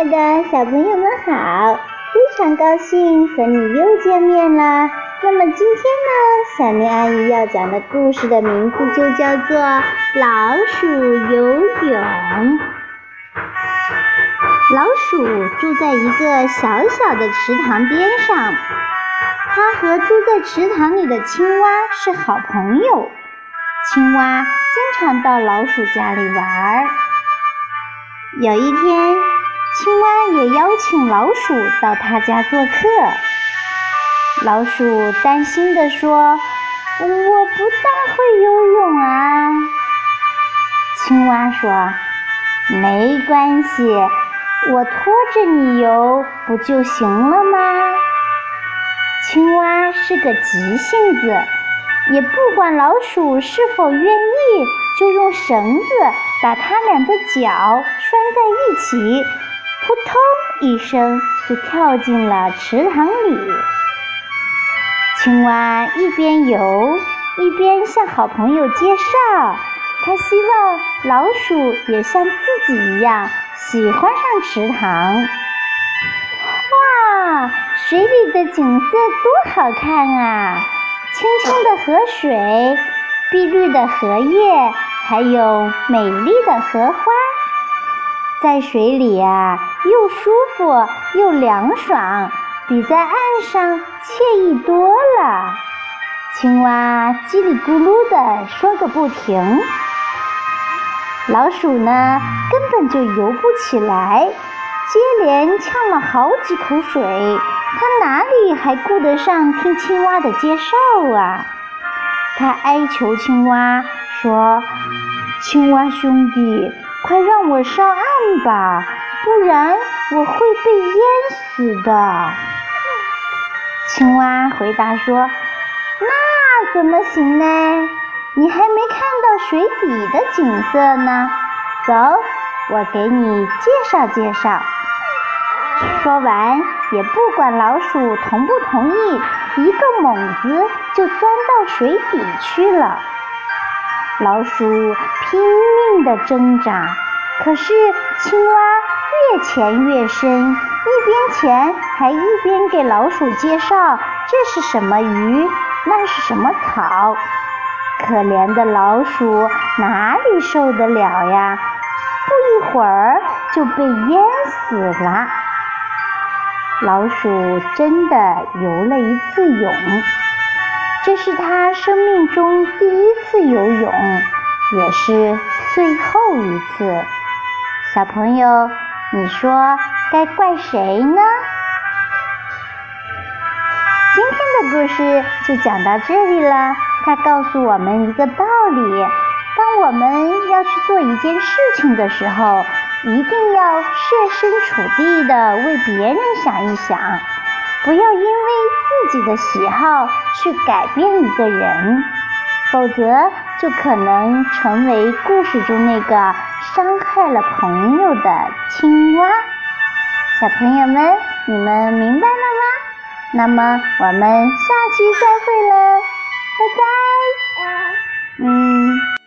爱的小朋友们好，非常高兴和你又见面啦。那么今天呢，小明阿姨要讲的故事的名字就叫做《老鼠游泳》。老鼠住在一个小小的池塘边上，它和住在池塘里的青蛙是好朋友。青蛙经常到老鼠家里玩。有一天，青蛙也邀请老鼠到他家做客。老鼠担心地说：“我不大会游泳啊。”青蛙说：“没关系，我拖着你游不就行了吗？”青蛙是个急性子，也不管老鼠是否愿意，就用绳子把它俩的脚拴在一起，扑通一声就跳进了池塘里。青蛙一边游一边向好朋友介绍，他希望老鼠也像自己一样喜欢上池塘。哇，水里的景色多好看啊！清清的河水，碧绿的荷叶，还有美丽的荷花，在水里啊，又舒服又凉爽。比在岸上惬意多了。青蛙叽里咕噜地说个不停。老鼠呢，根本就游不起来，接连呛了好几口水。它哪里还顾得上听青蛙的介绍啊？它哀求青蛙说：“青蛙兄弟，快让我上岸吧，不然我会被淹死的。”青蛙回答说：“那怎么行呢？你还没看到水底的景色呢。走，我给你介绍介绍。”说完，也不管老鼠同不同意，一个猛子就钻到水底去了。老鼠拼命地挣扎，可是青蛙越潜越深。一边潜，还一边给老鼠介绍这是什么鱼，那是什么草。可怜的老鼠哪里受得了呀？不一会儿就被淹死了。老鼠真的游了一次泳，这是它生命中第一次游泳，也是最后一次。小朋友，你说？该怪谁呢？今天的故事就讲到这里了。它告诉我们一个道理：当我们要去做一件事情的时候，一定要设身处地的为别人想一想，不要因为自己的喜好去改变一个人，否则就可能成为故事中那个伤害了朋友的青蛙。小朋友们，你们明白了吗？那么我们下期再会了，拜拜。嗯。